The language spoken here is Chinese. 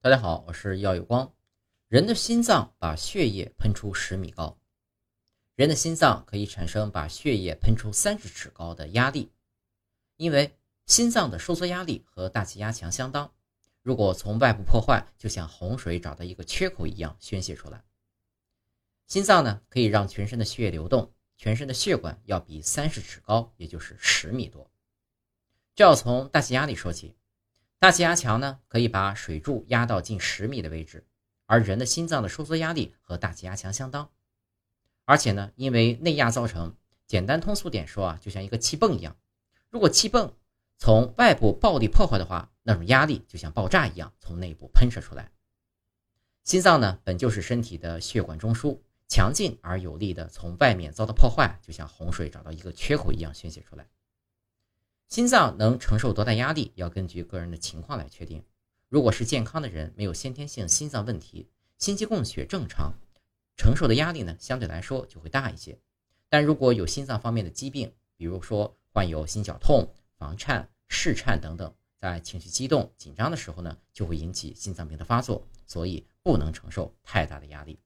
大家好，我是耀有光。人的心脏把血液喷出十米高，人的心脏可以产生把血液喷出三十尺高的压力，因为心脏的收缩压力和大气压强相当。如果从外部破坏，就像洪水找到一个缺口一样宣泄出来。心脏呢，可以让全身的血液流动，全身的血管要比三十尺高，也就是十米多。这要从大气压力说起。大气压强呢，可以把水柱压到近十米的位置，而人的心脏的收缩压力和大气压强相当，而且呢，因为内压造成，简单通俗点说啊，就像一个气泵一样，如果气泵从外部暴力破坏的话，那种压力就像爆炸一样从内部喷射出来。心脏呢，本就是身体的血管中枢，强劲而有力的从外面遭到破坏，就像洪水找到一个缺口一样宣泄出来。心脏能承受多大压力，要根据个人的情况来确定。如果是健康的人，没有先天性心脏问题，心肌供血正常，承受的压力呢相对来说就会大一些。但如果有心脏方面的疾病，比如说患有心绞痛、房颤、室颤等等，在情绪激动、紧张的时候呢，就会引起心脏病的发作，所以不能承受太大的压力。